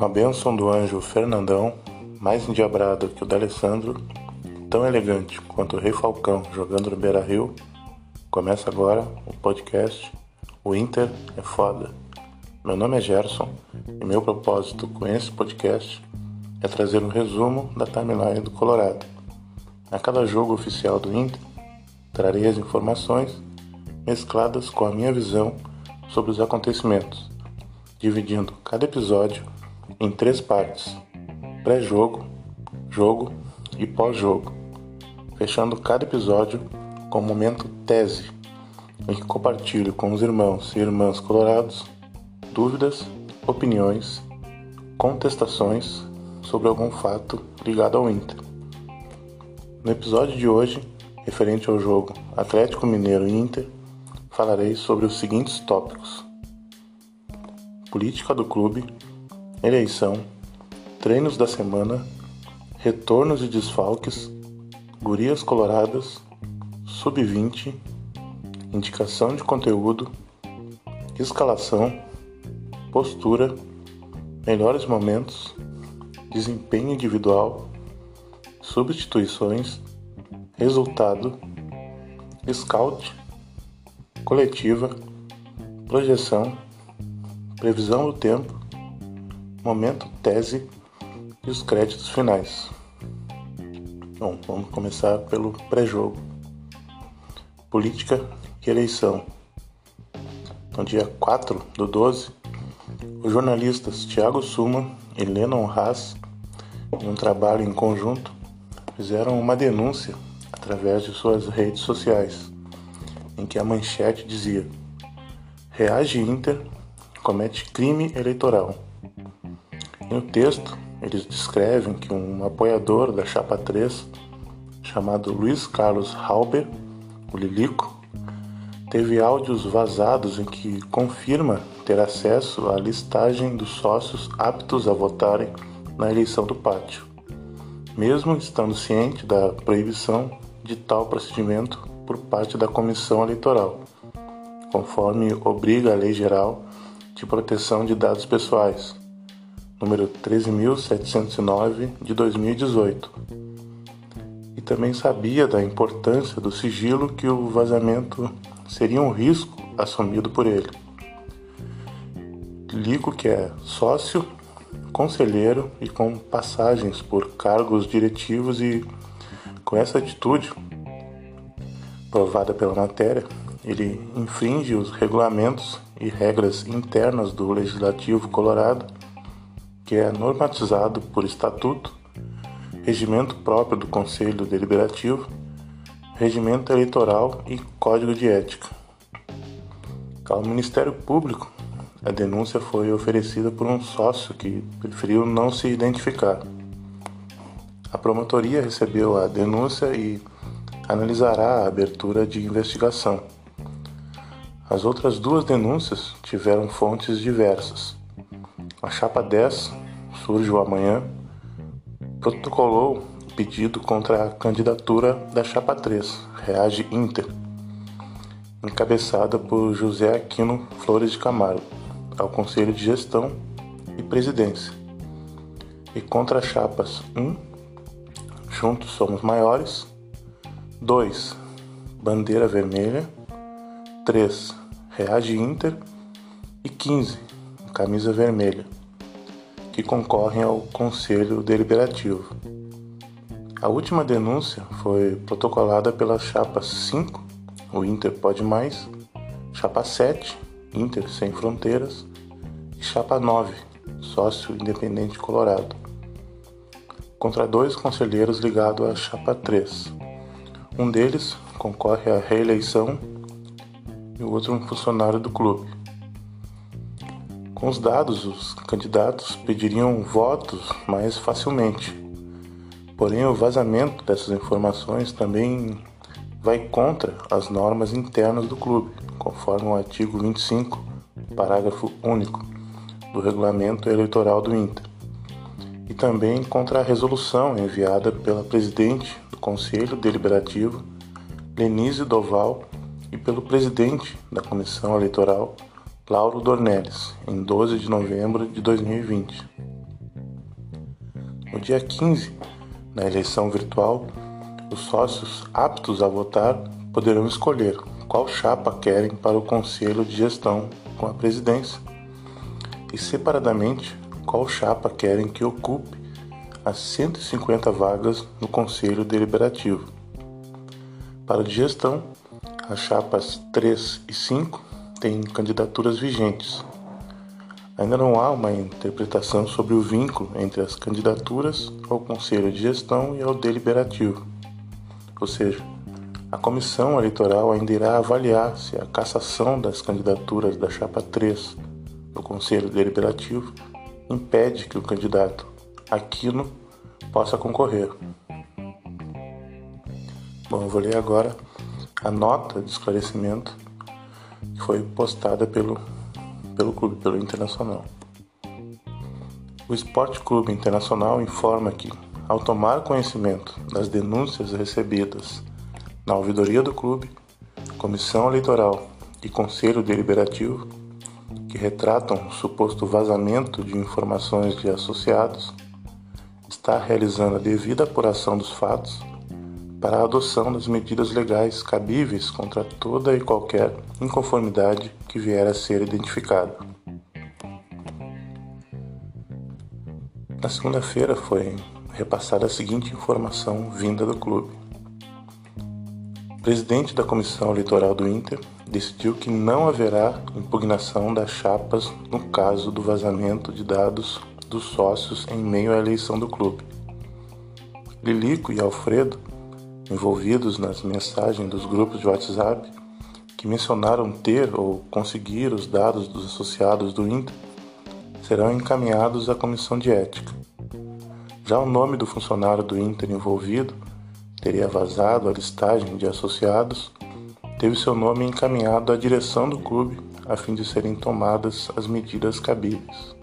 Com a bênção do anjo Fernandão, mais endiabrado que o D'Alessandro, tão elegante quanto o Rei Falcão jogando no Beira Rio, começa agora o podcast O Inter é Foda. Meu nome é Gerson e meu propósito com esse podcast é trazer um resumo da timeline do Colorado. A cada jogo oficial do Inter, trarei as informações mescladas com a minha visão sobre os acontecimentos, dividindo cada episódio em três partes: pré-jogo, jogo e pós-jogo, fechando cada episódio com um momento tese, em que compartilho com os irmãos e irmãs colorados dúvidas, opiniões, contestações sobre algum fato ligado ao Inter. No episódio de hoje, referente ao jogo Atlético Mineiro e Inter, falarei sobre os seguintes tópicos: política do clube, eleição, treinos da semana, retornos e desfalques, gurias coloradas, sub-20, indicação de conteúdo, escalação, postura, melhores momentos, desempenho individual, substituições, resultado, scout, coletiva, projeção, previsão do tempo, momento tese e os créditos finais. Bom, vamos começar pelo pré-jogo. Política e eleição. No dia 4 do 12, os jornalistas Tiago Suma e Lennon Haas, em um trabalho em conjunto, fizeram uma denúncia através de suas redes sociais, em que a manchete dizia: Reage Inter comete crime eleitoral. No texto, eles descrevem que um apoiador da Chapa 3, chamado Luiz Carlos Halber, o Lilico, teve áudios vazados em que confirma ter acesso à listagem dos sócios aptos a votarem na eleição do pátio, mesmo estando ciente da proibição de tal procedimento por parte da comissão eleitoral, conforme obriga a Lei Geral de Proteção de Dados Pessoais, número 13.709 de 2018. E também sabia da importância do sigilo que o vazamento seria um risco assumido por ele. Lico, que é sócio, conselheiro e com passagens por cargos diretivos e com essa atitude provada pela matéria, ele infringe os regulamentos e regras internas do Legislativo Colorado, que é normatizado por estatuto, regimento próprio do Conselho Deliberativo, regimento eleitoral e código de ética. Ao Ministério Público, a denúncia foi oferecida por um sócio que preferiu não se identificar. A promotoria recebeu a denúncia e analisará a abertura de investigação. As outras duas denúncias tiveram fontes diversas. A chapa 10, surge amanhã, protocolou pedido contra a candidatura da chapa 3, Reage Inter, encabeçada por José Aquino Flores de Camargo, ao Conselho de Gestão e Presidência, e contra as chapas 1, Juntos Somos Maiores, 2, Bandeira Vermelha, 3, Reage Inter. E 15, Camisa Vermelha, que concorrem ao Conselho Deliberativo. A última denúncia foi protocolada pela chapa 5, o Inter Pode Mais, chapa 7, Inter Sem Fronteiras, e chapa 9, Sócio Independente Colorado, contra dois conselheiros ligados à chapa 3. Um deles concorre à reeleição e o outro um funcionário do clube. Com os dados, os candidatos pediriam votos mais facilmente. Porém, o vazamento dessas informações também vai contra as normas internas do clube, conforme o artigo 25, parágrafo único do regulamento eleitoral do Inter, e também contra a resolução enviada pela presidente do Conselho Deliberativo, Lenise Doval, e pelo presidente da Comissão Eleitoral, Lauro Dornelles, em 12 de novembro de 2020. No dia 15, na eleição virtual, os sócios aptos a votar poderão escolher qual chapa querem para o conselho de gestão com a presidência e, separadamente, qual chapa querem que ocupe as 150 vagas no conselho deliberativo. Para a gestão, as chapas 3 e 5 têm candidaturas vigentes, Ainda não há uma interpretação sobre o vínculo entre as candidaturas ao Conselho de Gestão e ao Deliberativo. Ou seja, a comissão eleitoral ainda irá avaliar se a cassação das candidaturas da chapa 3 do Conselho Deliberativo impede que o candidato Aquino possa concorrer. Bom, eu vou ler agora a nota de esclarecimento foi postada pelo pelo clube, pelo Internacional. O Esporte Clube Internacional informa que, ao tomar conhecimento das denúncias recebidas na ouvidoria do clube, comissão eleitoral e conselho deliberativo, que retratam o suposto vazamento de informações de associados, está realizando a devida apuração dos fatos para a adoção das medidas legais cabíveis contra toda e qualquer inconformidade que vier a ser identificada. Na segunda-feira foi repassada a seguinte informação vinda do clube. O presidente da comissão eleitoral do Inter decidiu que não haverá impugnação das chapas no caso do vazamento de dados dos sócios em meio à eleição do clube. Lilico e Alfredo envolvidos nas mensagens dos grupos de WhatsApp que mencionaram ter ou conseguir os dados dos associados do Inter serão encaminhados à comissão de ética. Já o nome do funcionário do Inter envolvido teria vazado a listagem de associados, teve seu nome encaminhado à direção do clube a fim de serem tomadas as medidas cabíveis.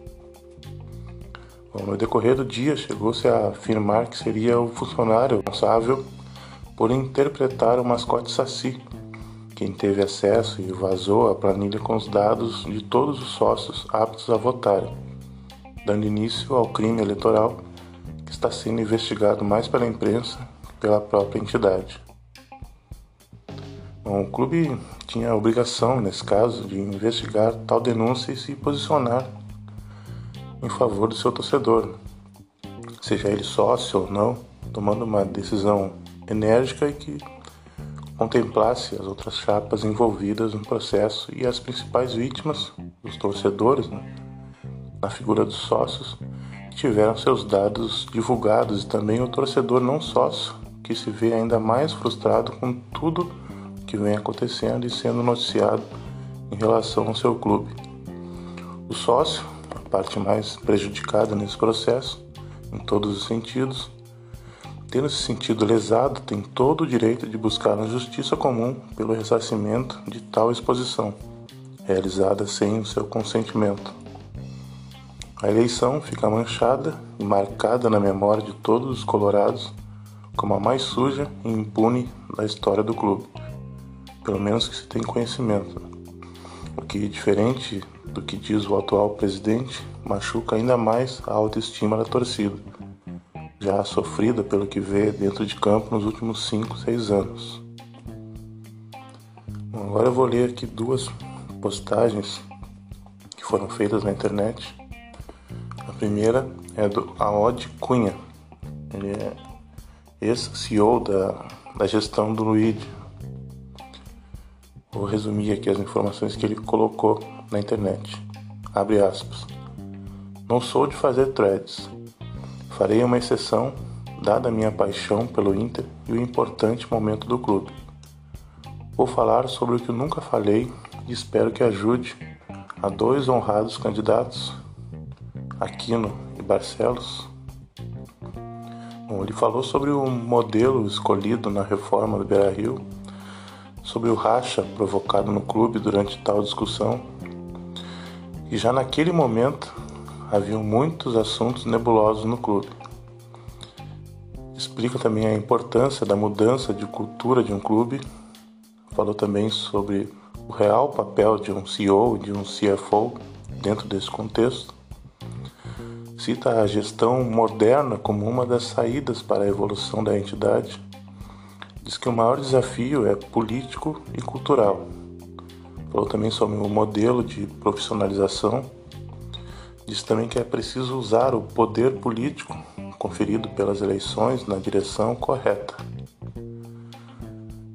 Bom, no decorrer do dia, chegou-se a afirmar que seria o funcionário responsável por interpretar o mascote Saci, quem teve acesso e vazou a planilha com os dados de todos os sócios aptos a votarem, dando início ao crime eleitoral que está sendo investigado mais pela imprensa que pela própria entidade. Bom, o clube tinha a obrigação, nesse caso, de investigar tal denúncia e se posicionar em favor do seu torcedor, seja ele sócio ou não, tomando uma decisão enérgica e que contemplasse as outras chapas envolvidas no processo e as principais vítimas, os torcedores, né, na figura dos sócios, tiveram seus dados divulgados e também o torcedor não sócio, que se vê ainda mais frustrado com tudo que vem acontecendo e sendo noticiado em relação ao seu clube. O sócio, a parte mais prejudicada nesse processo, em todos os sentidos, Tendo se sentido lesado, tem todo o direito de buscar na justiça comum pelo ressarcimento de tal exposição, realizada sem o seu consentimento. A eleição fica manchada e marcada na memória de todos os colorados como a mais suja e impune da história do clube, pelo menos que se tem conhecimento. O que, diferente do que diz o atual presidente, machuca ainda mais a autoestima da torcida já sofrida pelo que vê dentro de campo nos últimos 5, 6 anos. Bom, agora eu vou ler aqui duas postagens que foram feitas na internet. A primeira é do Aod Cunha. Ele é ex-CEO da, da gestão do Luigi. Vou resumir aqui as informações que ele colocou na internet. Abre aspas. Não sou de fazer threads, Farei uma exceção, dada a minha paixão pelo Inter e o importante momento do clube. Vou falar sobre o que nunca falei e espero que ajude a dois honrados candidatos, Aquino e Barcelos. Bom, ele falou sobre o modelo escolhido na reforma do Beira-Rio, sobre o racha provocado no clube durante tal discussão, e já naquele momento haviam muitos assuntos nebulosos no clube. Explica também a importância da mudança de cultura de um clube. Falou também sobre o real papel de um CEO e de um CFO dentro desse contexto. cita a gestão moderna como uma das saídas para a evolução da entidade. Diz que o maior desafio é político e cultural. Falou também sobre o modelo de profissionalização. Diz também que é preciso usar o poder político conferido pelas eleições na direção correta.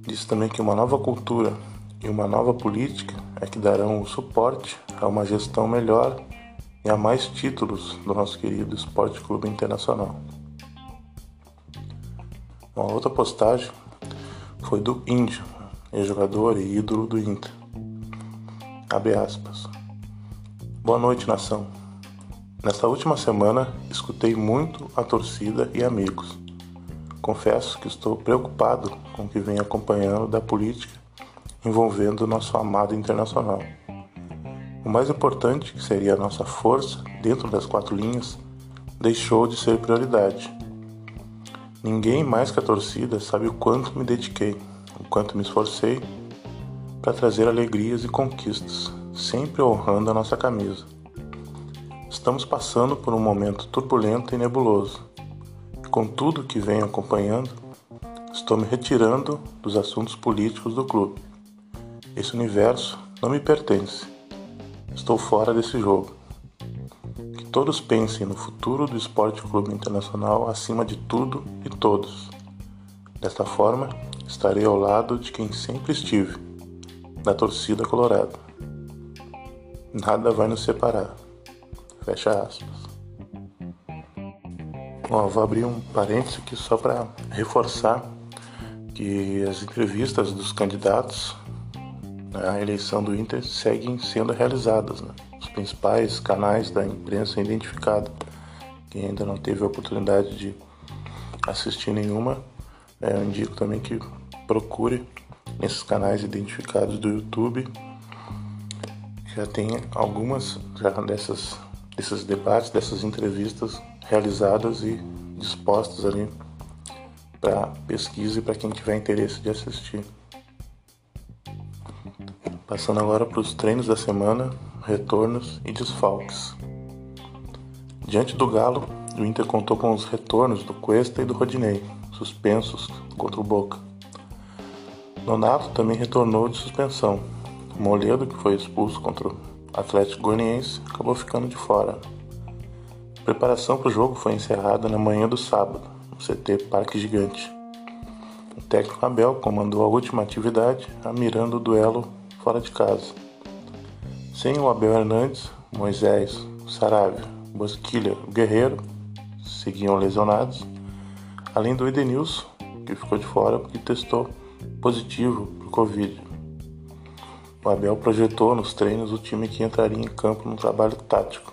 Diz também que uma nova cultura e uma nova política é que darão o suporte a uma gestão melhor e a mais títulos do nosso querido Esporte Clube Internacional. Uma outra postagem foi do Índio, ex-jogador e ídolo do Inter. Abre aspas. Boa noite, nação. Nesta última semana, escutei muito a torcida e amigos. Confesso que estou preocupado com o que vem acompanhando da política envolvendo nosso amado internacional. O mais importante, que seria a nossa força dentro das quatro linhas, deixou de ser prioridade. Ninguém mais que a torcida sabe o quanto me dediquei, o quanto me esforcei para trazer alegrias e conquistas, sempre honrando a nossa camisa. Estamos passando por um momento turbulento e nebuloso. Com tudo que venho acompanhando, estou me retirando dos assuntos políticos do clube. Esse universo não me pertence. Estou fora desse jogo. Que todos pensem no futuro do Esporte Clube Internacional acima de tudo e todos. Desta forma, estarei ao lado de quem sempre estive, da torcida colorada. Nada vai nos separar. Fecha aspas. Bom, vou abrir um parênteses aqui só para reforçar que as entrevistas dos candidatos a eleição do Inter seguem sendo realizadas. Né? Os principais canais da imprensa identificados. Quem ainda não teve a oportunidade de assistir nenhuma, é, indico também que procure nesses canais identificados do YouTube. Já tem algumas já dessas, desses debates, dessas entrevistas realizadas e dispostas ali para pesquisa e para quem tiver interesse de assistir. Passando agora para os treinos da semana, retornos e desfalques. Diante do Galo, o Inter contou com os retornos do Cuesta e do Rodinei, suspensos contra o Boca. Nonato também retornou de suspensão. Moledo, que foi expulso contra o Atlético Goianiense, acabou ficando de fora. A preparação para o jogo foi encerrada na manhã do sábado, no CT Parque Gigante. O técnico Abel comandou a última atividade, mirando o duelo fora de casa. Sem o Abel Hernandes, Moisés, Saravia, Bosquilha, Guerreiro seguiam lesionados, além do Edenilson, que ficou de fora porque testou positivo para o Covid. O Abel projetou nos treinos o time que entraria em campo no trabalho tático.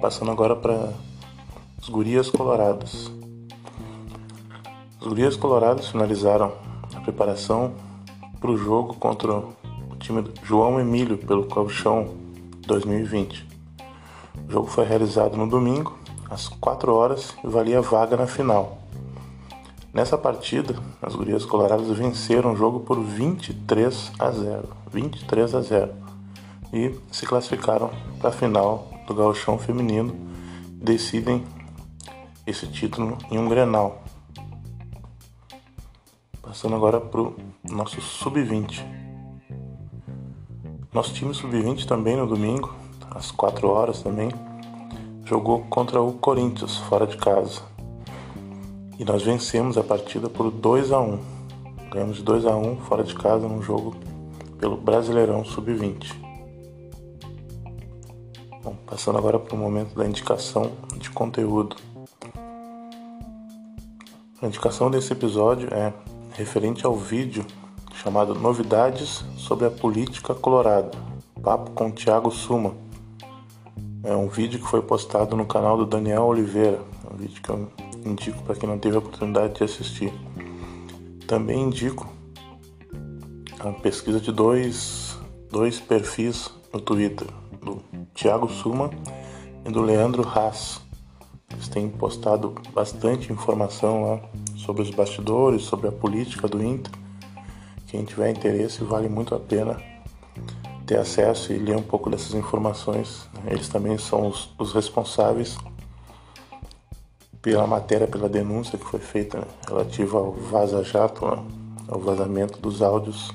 Passando agora para os Gurias Coloradas. Os Gurias Coloradas finalizaram a preparação para o jogo contra o time João Emílio pelo Colchão 2020. O jogo foi realizado no domingo, às 4 horas, e valia vaga na final. Nessa partida, as gurias coloradas venceram o jogo por 23 a 0. 23 a 0. E se classificaram para a final do Gauchão Feminino decidem esse título em um Grenal. Passando agora para o nosso sub-20. Nosso time sub-20 também no domingo, às 4 horas também, jogou contra o Corinthians fora de casa. E nós vencemos a partida por 2 a 1. Ganhamos 2 a 1 fora de casa num jogo pelo Brasileirão sub-20. Bom, passando agora para o momento da indicação de conteúdo. A indicação desse episódio é referente ao vídeo chamado Novidades sobre a Política Colorado, papo com Tiago Suma. É um vídeo que foi postado no canal do Daniel Oliveira, um vídeo que eu indico para quem não teve a oportunidade de assistir. Também indico a pesquisa de dois, dois perfis no Twitter, do Tiago Suma e do Leandro Haas. Eles têm postado bastante informação lá sobre os bastidores, sobre a política do Inter. Quem tiver interesse, vale muito a pena ter acesso e ler um pouco dessas informações. Eles também são os, os responsáveis pela matéria, pela denúncia que foi feita né, relativa ao vaza-jato, né, ao vazamento dos áudios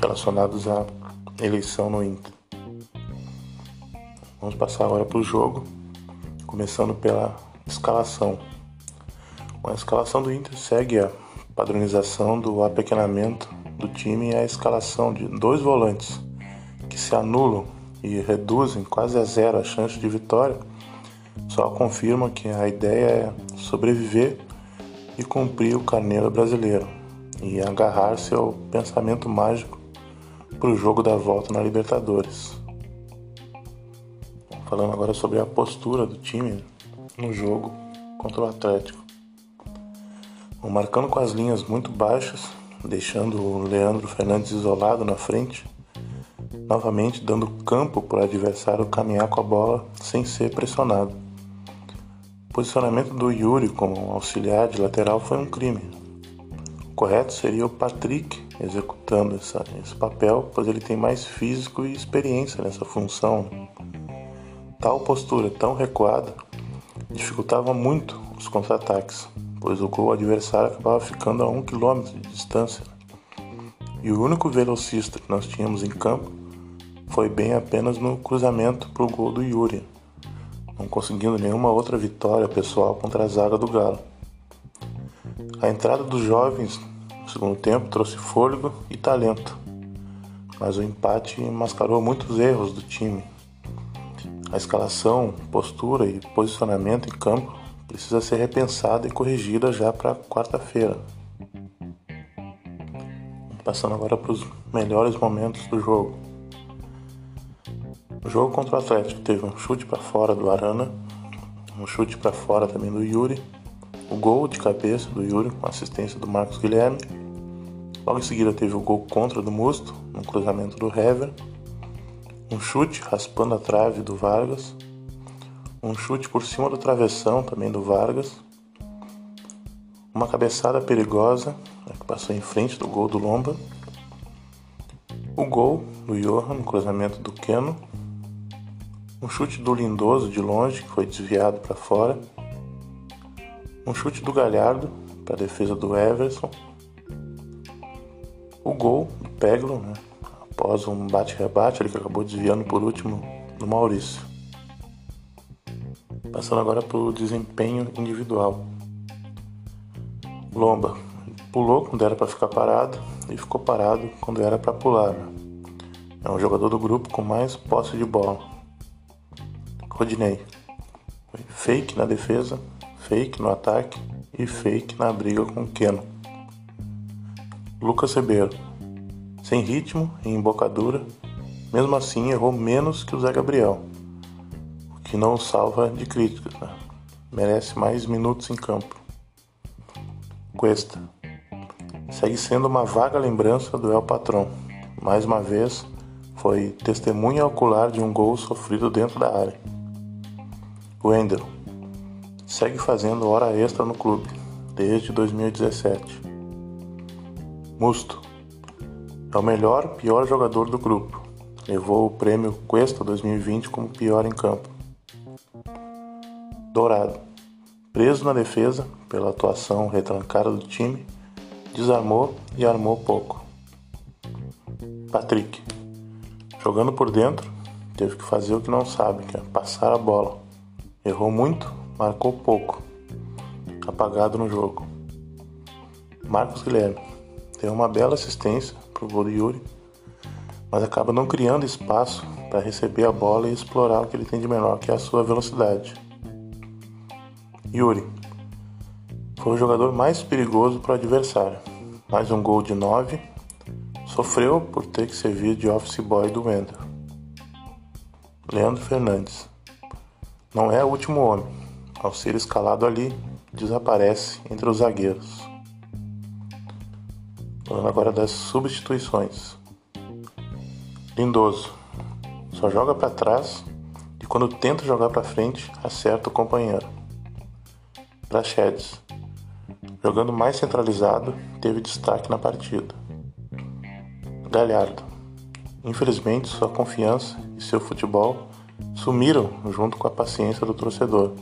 relacionados à eleição no Inter. Vamos passar agora para o jogo, começando pela escalação. A escalação do Inter segue a padronização do apequenamento do time e a escalação de dois volantes que se anulam e reduzem quase a zero a chance de vitória, só confirma que a ideia é sobreviver e cumprir o carneiro brasileiro e agarrar-se ao pensamento mágico para o jogo da volta na Libertadores. Falando agora sobre a postura do time no jogo contra o Atlético. Marcando com as linhas muito baixas, deixando o Leandro Fernandes isolado na frente, novamente dando campo para o adversário caminhar com a bola sem ser pressionado. Posicionamento do Yuri como auxiliar de lateral foi um crime. O correto seria o Patrick executando essa, esse papel, pois ele tem mais físico e experiência nessa função. Tal postura tão recuada dificultava muito os contra-ataques, pois o gol adversário acabava ficando a um quilômetro de distância. E o único velocista que nós tínhamos em campo foi bem apenas no cruzamento para o gol do Yuri, não conseguindo nenhuma outra vitória pessoal contra a zaga do Galo. A entrada dos jovens no segundo tempo trouxe fôlego e talento, mas o empate mascarou muitos erros do time. A escalação, postura e posicionamento em campo precisa ser repensada e corrigida já para quarta-feira. Passando agora para os melhores momentos do jogo. O jogo contra o Atlético teve um chute para fora do Arana, um chute para fora também do Yuri, o gol de cabeça do Yuri com assistência do Marcos Guilherme. Logo em seguida teve o gol contra do Musto, no cruzamento do Hever, um chute raspando a trave do Vargas. Um chute por cima do travessão também do Vargas, uma cabeçada perigosa né, que passou em frente do gol do Lomba, o gol do Johan no cruzamento do Keno, um chute do Lindoso de longe que foi desviado para fora, um chute do Galhardo para a defesa do Everson, o gol do Peglo, né, após um bate-rebate, ele acabou desviando por último do Maurício. Passando agora para o desempenho individual. Lomba pulou quando era para ficar parado e ficou parado quando era para pular. Né? É um jogador do grupo com mais posse de bola. Rodinei. Fake na defesa, fake no ataque e fake na briga com o Keno. Lucas Ribeiro. Sem ritmo e embocadura, mesmo assim errou menos que o Zé Gabriel que não salva de críticas. Né? Merece mais minutos em campo. Cuesta. Segue sendo uma vaga lembrança do El Patrão. Mais uma vez, foi testemunha ocular de um gol sofrido dentro da área. Wendel. Segue fazendo hora extra no clube, desde 2017. Musto. É o melhor, pior jogador do grupo. Levou o prêmio Cuesta 2020 como pior em campo. Dourado, preso na defesa pela atuação retrancada do time, desarmou e armou pouco. Patrick, jogando por dentro, teve que fazer o que não sabe, que é passar a bola. Errou muito, marcou pouco. Apagado no jogo. Marcos Guilherme deu uma bela assistência para o gol do Yuri, mas acaba não criando espaço para receber a bola e explorar o que ele tem de menor, que é a sua velocidade. Yuri foi o jogador mais perigoso para o adversário. Mais um gol de 9. Sofreu por ter que servir de office boy do Wendel. Leandro Fernandes. Não é o último homem. Ao ser escalado ali, desaparece entre os zagueiros. Falando agora das substituições. Lindoso. Só joga para trás e quando tenta jogar para frente, acerta o companheiro. Praxedes, jogando mais centralizado, teve destaque na partida. Galhardo, Infelizmente, sua confiança e seu futebol sumiram junto com a paciência do torcedor.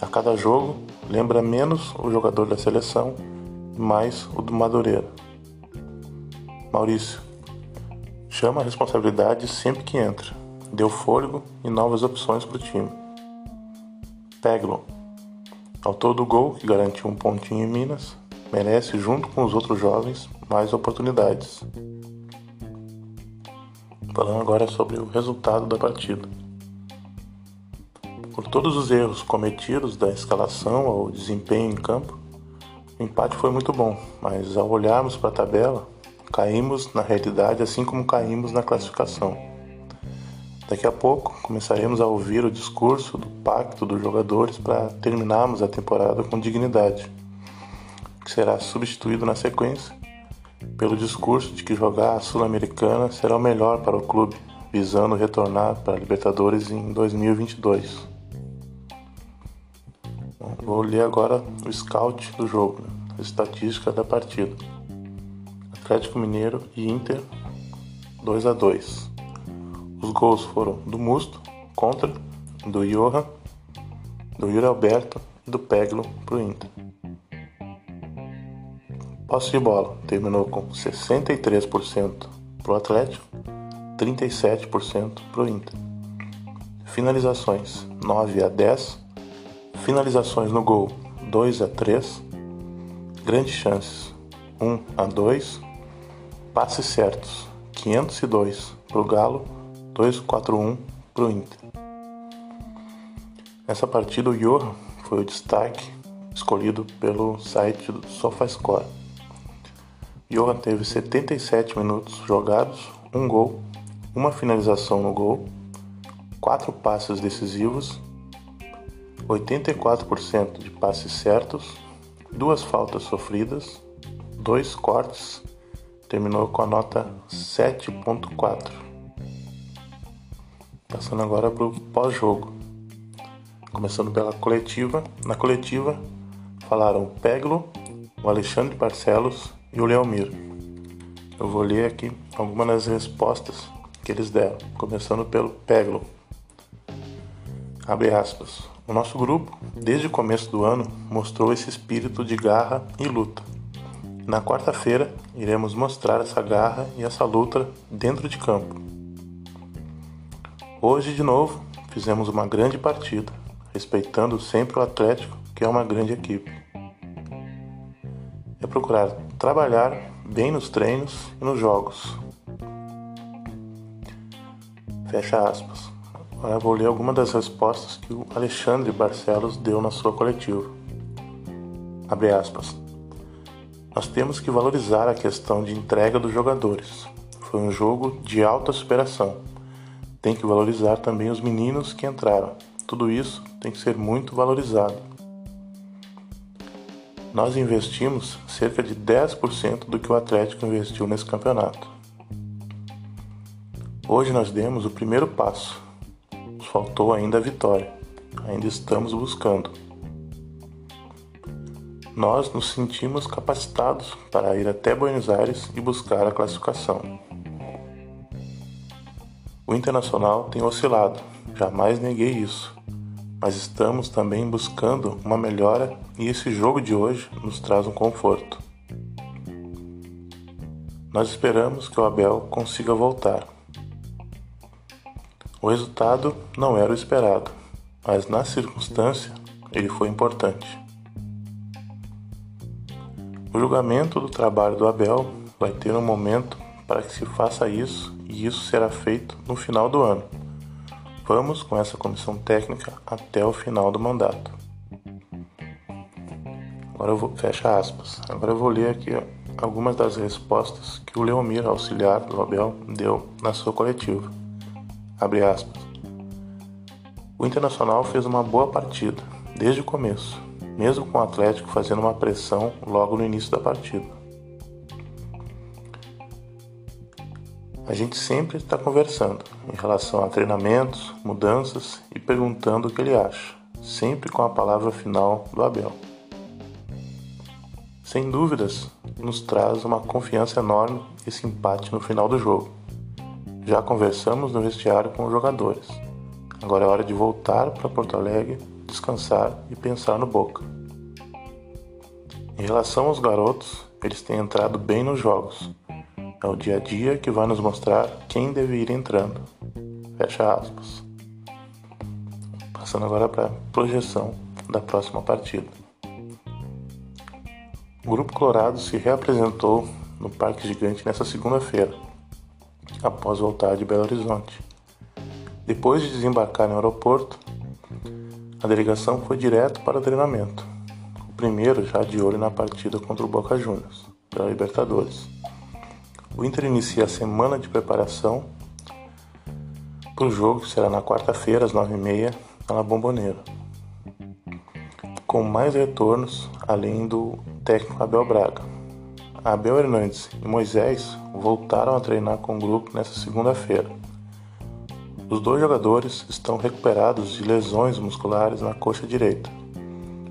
A cada jogo, lembra menos o jogador da seleção mais o do Madureira. Maurício, chama a responsabilidade sempre que entra. Deu fôlego e novas opções para o time. Peglo, autor do gol que garantiu um pontinho em Minas, merece, junto com os outros jovens, mais oportunidades. Falando agora sobre o resultado da partida. Por todos os erros cometidos da escalação ao desempenho em campo, o empate foi muito bom, mas ao olharmos para a tabela, caímos na realidade assim como caímos na classificação. Daqui a pouco começaremos a ouvir o discurso do pacto dos jogadores para terminarmos a temporada com dignidade, que será substituído na sequência pelo discurso de que jogar a Sul-Americana será o melhor para o clube, visando retornar para a Libertadores em 2022. Vou ler agora o scout do jogo, a estatística da partida. Atlético Mineiro e Inter 2 a 2. Os gols foram do Musto contra, do Johan, do Yuri Alberto e do Peglo para o Inter. Posse de bola terminou com 63% para o Atlético, 37% para o Inter. Finalizações 9 a 10, finalizações no gol 2 a 3, grandes chances 1 a 2, passes certos 502 para o Galo, 241 para o Inter. Nessa partida o Johan foi o destaque escolhido pelo site do SofaScore. Johan teve 77 minutos jogados, um gol, uma finalização no gol, quatro passes decisivos, 84% de passes certos, duas faltas sofridas, dois cortes, terminou com a nota 7.4. Passando agora para o pós-jogo. Começando pela coletiva. Na coletiva falaram o Peglo, o Alexandre Barcelos e o Leomir. Eu vou ler aqui algumas das respostas que eles deram, começando pelo Peglo. Abre aspas. O nosso grupo, desde o começo do ano, mostrou esse espírito de garra e luta. Na quarta-feira, iremos mostrar essa garra e essa luta dentro de campo. Hoje, de novo, fizemos uma grande partida, respeitando sempre o Atlético, que é uma grande equipe é procurar trabalhar bem nos treinos e nos jogos. Fecha aspas. Agora vou ler algumas das respostas que o Alexandre Barcelos deu na sua coletiva. Abre aspas. Nós temos que valorizar a questão de entrega dos jogadores. Foi um jogo de alta superação. Tem que valorizar também os meninos que entraram. Tudo isso tem que ser muito valorizado nós investimos cerca de 10% do que o Atlético investiu nesse campeonato. Hoje nós demos o primeiro passo. Faltou ainda a vitória. Ainda estamos buscando. Nós nos sentimos capacitados para ir até Buenos Aires e buscar a classificação. O Internacional tem oscilado, jamais neguei isso mas estamos também buscando uma melhora e esse jogo de hoje nos traz um conforto. Nós esperamos que o Abel consiga voltar. O resultado não era o esperado, mas na circunstância ele foi importante. O julgamento do trabalho do Abel vai ter um momento para que se faça isso e isso será feito no final do ano. Vamos com essa comissão técnica até o final do mandato. Agora eu vou, fecha aspas. Agora eu vou ler aqui algumas das respostas que o Leomir, auxiliar do Abel, deu na sua coletiva. O Internacional fez uma boa partida, desde o começo, mesmo com o Atlético fazendo uma pressão logo no início da partida. A gente sempre está conversando em relação a treinamentos, mudanças e perguntando o que ele acha, sempre com a palavra final do Abel. Sem dúvidas, nos traz uma confiança enorme esse empate no final do jogo. Já conversamos no vestiário com os jogadores. Agora é hora de voltar para Porto Alegre, descansar e pensar no Boca. Em relação aos garotos, eles têm entrado bem nos jogos. É o dia a dia que vai nos mostrar quem deve ir entrando. Fecha aspas. Passando agora para a projeção da próxima partida. O Grupo Colorado se reapresentou no Parque Gigante nesta segunda-feira após voltar de Belo Horizonte. Depois de desembarcar no aeroporto, a delegação foi direto para o treinamento. O primeiro já de olho na partida contra o Boca Juniors, da Libertadores. O Inter inicia a semana de preparação para o jogo que será na quarta-feira, às nove e meia, na Bomboneira. Com mais retornos, além do técnico Abel Braga, Abel Hernandes e Moisés voltaram a treinar com o grupo nesta segunda-feira. Os dois jogadores estão recuperados de lesões musculares na coxa direita.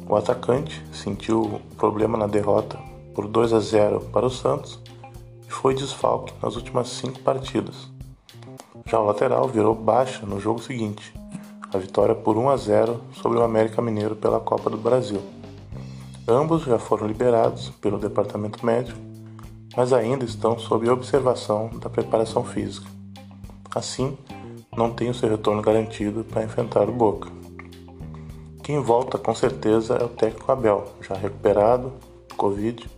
O atacante sentiu problema na derrota por 2 a 0 para o Santos e foi desfalque nas últimas cinco partidas. Já o lateral virou baixa no jogo seguinte, a vitória por 1 a 0 sobre o América Mineiro pela Copa do Brasil. Ambos já foram liberados pelo departamento médico, mas ainda estão sob observação da preparação física. Assim, não tem o seu retorno garantido para enfrentar o Boca. Quem volta com certeza é o técnico Abel, já recuperado do Covid.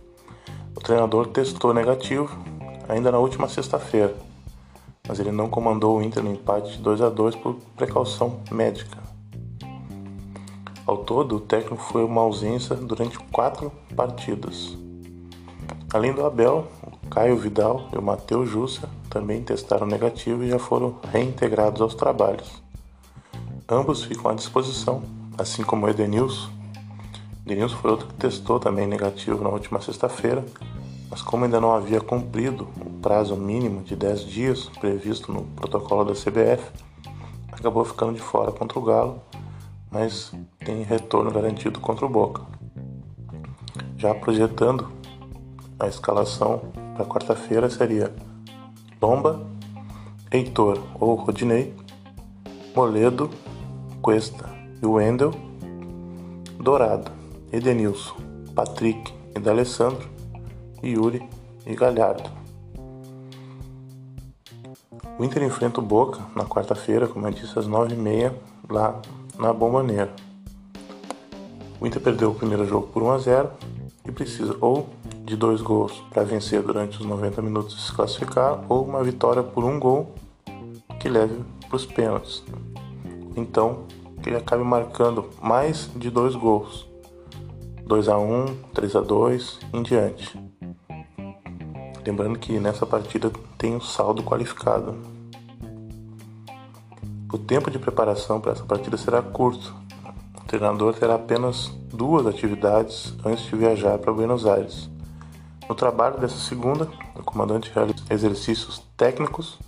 O treinador testou negativo ainda na última sexta-feira, mas ele não comandou o Inter no empate de 2 a 2 por precaução médica. Ao todo, o técnico foi uma ausência durante quatro partidas. Além do Abel, o Caio Vidal e o Matheus Jussa também testaram negativo e já foram reintegrados aos trabalhos. Ambos ficam à disposição, assim como o Edenilson. Edenilson foi outro que testou também negativo na última sexta-feira, mas como ainda não havia cumprido o prazo mínimo de 10 dias previsto no protocolo da CBF, acabou ficando de fora contra o Galo mas tem retorno garantido contra o Boca. Já projetando a escalação para quarta-feira seria Lomba, Heitor ou Rodinei, Moledo, Cuesta e Wendel, Dourado, Edenilson, Patrick e D'Alessandro, Yuri e Galhardo. O Inter enfrenta o Boca na quarta-feira, como eu disse, às nove e meia, lá na Bomboneira. O Inter perdeu o primeiro jogo por 1 a 0 e precisa ou de dois gols para vencer durante os 90 minutos e se classificar, ou uma vitória por um gol que leve para os pênaltis. Então, que ele acabe marcando mais de dois gols. 2 a 1, 3 a 2 em diante. Lembrando que nessa partida tem um saldo qualificado. O tempo de preparação para essa partida será curto. O treinador terá apenas duas atividades antes de viajar para Buenos Aires. No trabalho dessa segunda, o comandante realiza exercícios técnicos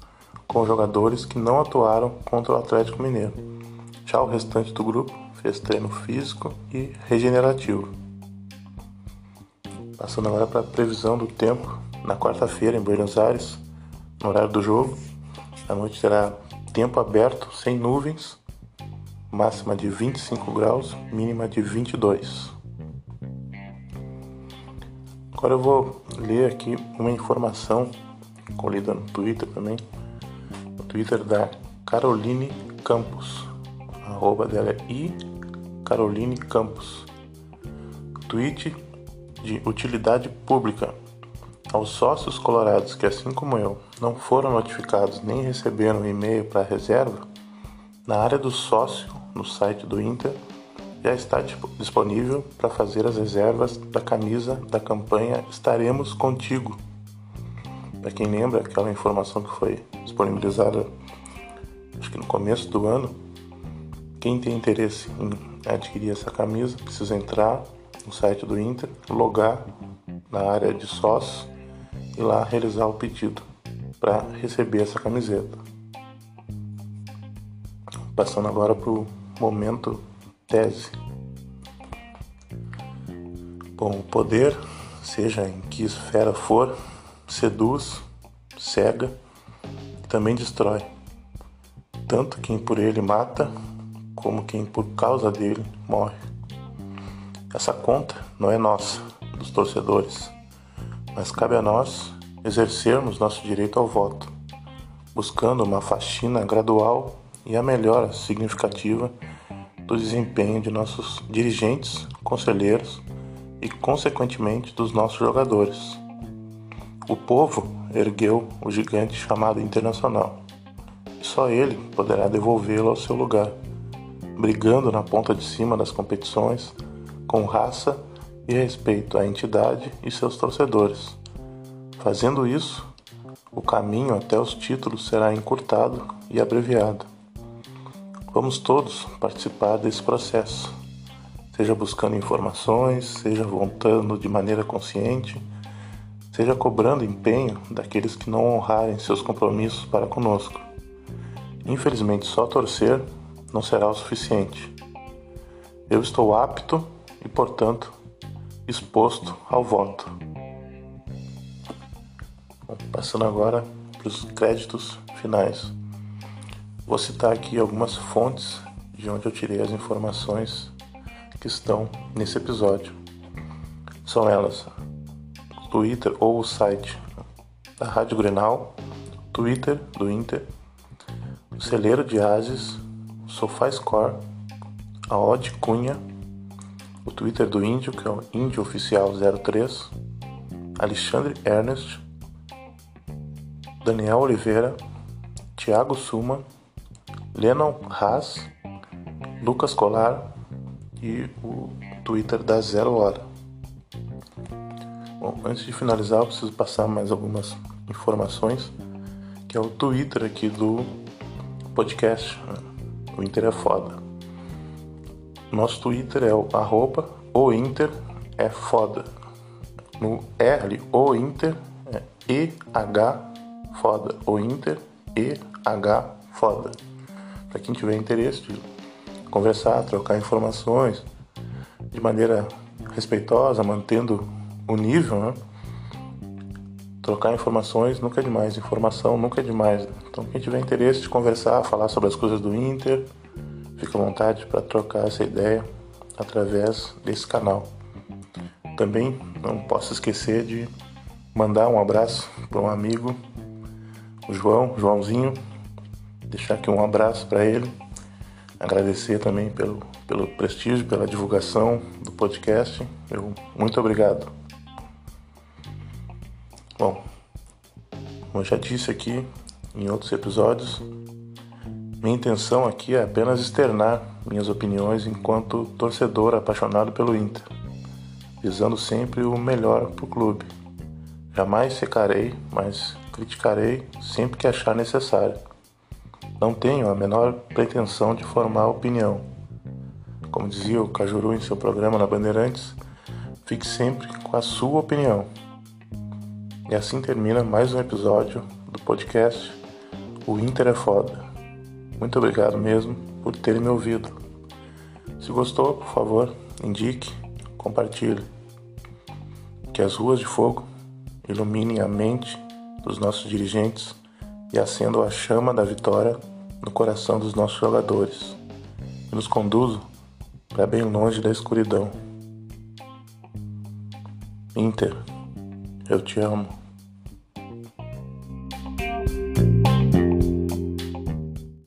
com jogadores que não atuaram contra o Atlético Mineiro. Já o restante do grupo fez treino físico e regenerativo. Passando agora para a previsão do tempo na quarta-feira em Buenos Aires, no horário do jogo. A noite será tempo aberto, sem nuvens, máxima de 25 graus, mínima de 22. Agora eu vou ler aqui uma informação colhida no Twitter também, no Twitter da Caroline Campos, arroba dela é i Caroline Campos, tweet de utilidade pública. Aos sócios colorados que, assim como eu, não foram notificados nem receberam e-mail para reserva, na área do sócio, no site do Inter, já está disponível para fazer as reservas da camisa da campanha Estaremos Contigo. Para quem lembra, aquela informação que foi disponibilizada acho que no começo do ano, quem tem interesse em adquirir essa camisa precisa entrar no site do Inter, logar na área de sócio e lá realizar o pedido para receber essa camiseta. Passando agora para o momento tese. Bom, o poder, seja em que esfera for, seduz, cega também destrói, tanto quem por ele mata, como quem por causa dele morre. Essa conta não é nossa, dos torcedores, mas cabe a nós exercermos nosso direito ao voto, buscando uma faxina gradual e a melhora significativa do desempenho de nossos dirigentes, conselheiros e, consequentemente, dos nossos jogadores. O povo ergueu o gigante chamado Internacional e só ele poderá devolvê-lo ao seu lugar, brigando na ponta de cima das competições com raça e respeito à entidade e seus torcedores. Fazendo isso, o caminho até os títulos será encurtado e abreviado. Vamos todos participar desse processo, seja buscando informações, seja voltando de maneira consciente, seja cobrando empenho daqueles que não honrarem seus compromissos para conosco. Infelizmente, só torcer não será o suficiente. Eu estou apto e, portanto, exposto ao voto. Passando agora para os créditos finais. Vou citar aqui algumas fontes de onde eu tirei as informações que estão nesse episódio. São elas Twitter ou o site da Rádio Grenal, Twitter do Inter, o Celeiro de Ases, SofaScore, a Odd Cunha, o Twitter do Índio, que é o Índio Oficial 03, Alexandre Ernest, Daniel Oliveira, Thiago Suma, Lennon Haas, Lucas Colar e o Twitter da Zero Hora. Bom, antes de finalizar, eu preciso passar mais algumas informações, que é o Twitter aqui do podcast. O Inter é foda. Nosso Twitter é o arroba o Inter é foda. No R, o Inter é EH foda. O Inter EH foda. Para quem tiver interesse de conversar, trocar informações de maneira respeitosa, mantendo o nível, né? Trocar informações nunca é demais, informação nunca é demais. Então, quem tiver interesse de conversar, falar sobre as coisas do Inter, Fique à vontade para trocar essa ideia através desse canal. Também não posso esquecer de mandar um abraço para um amigo, o João, Joãozinho, deixar aqui um abraço para ele, agradecer também pelo, pelo prestígio, pela divulgação do podcast. Eu, muito obrigado. Bom, como eu já disse aqui em outros episódios, minha intenção aqui é apenas externar minhas opiniões enquanto torcedor apaixonado pelo Inter, visando sempre o melhor para o clube. Jamais secarei, mas criticarei sempre que achar necessário. Não tenho a menor pretensão de formar opinião. Como dizia o Cajuru em seu programa na Bandeirantes, fique sempre com a sua opinião. E assim termina mais um episódio do podcast O Inter é Foda. Muito obrigado mesmo por terem me ouvido. Se gostou, por favor, indique, compartilhe. Que as ruas de fogo iluminem a mente dos nossos dirigentes e acendam a chama da vitória no coração dos nossos jogadores e nos conduzam para bem longe da escuridão. Inter, eu te amo.